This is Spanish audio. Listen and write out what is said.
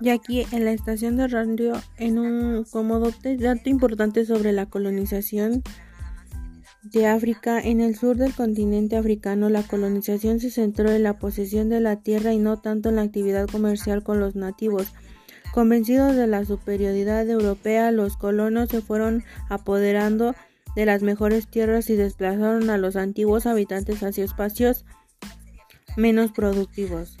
Y aquí en la estación de radio, en un cómodo dato importante sobre la colonización de África, en el sur del continente africano, la colonización se centró en la posesión de la tierra y no tanto en la actividad comercial con los nativos. Convencidos de la superioridad europea, los colonos se fueron apoderando de las mejores tierras y desplazaron a los antiguos habitantes hacia espacios menos productivos.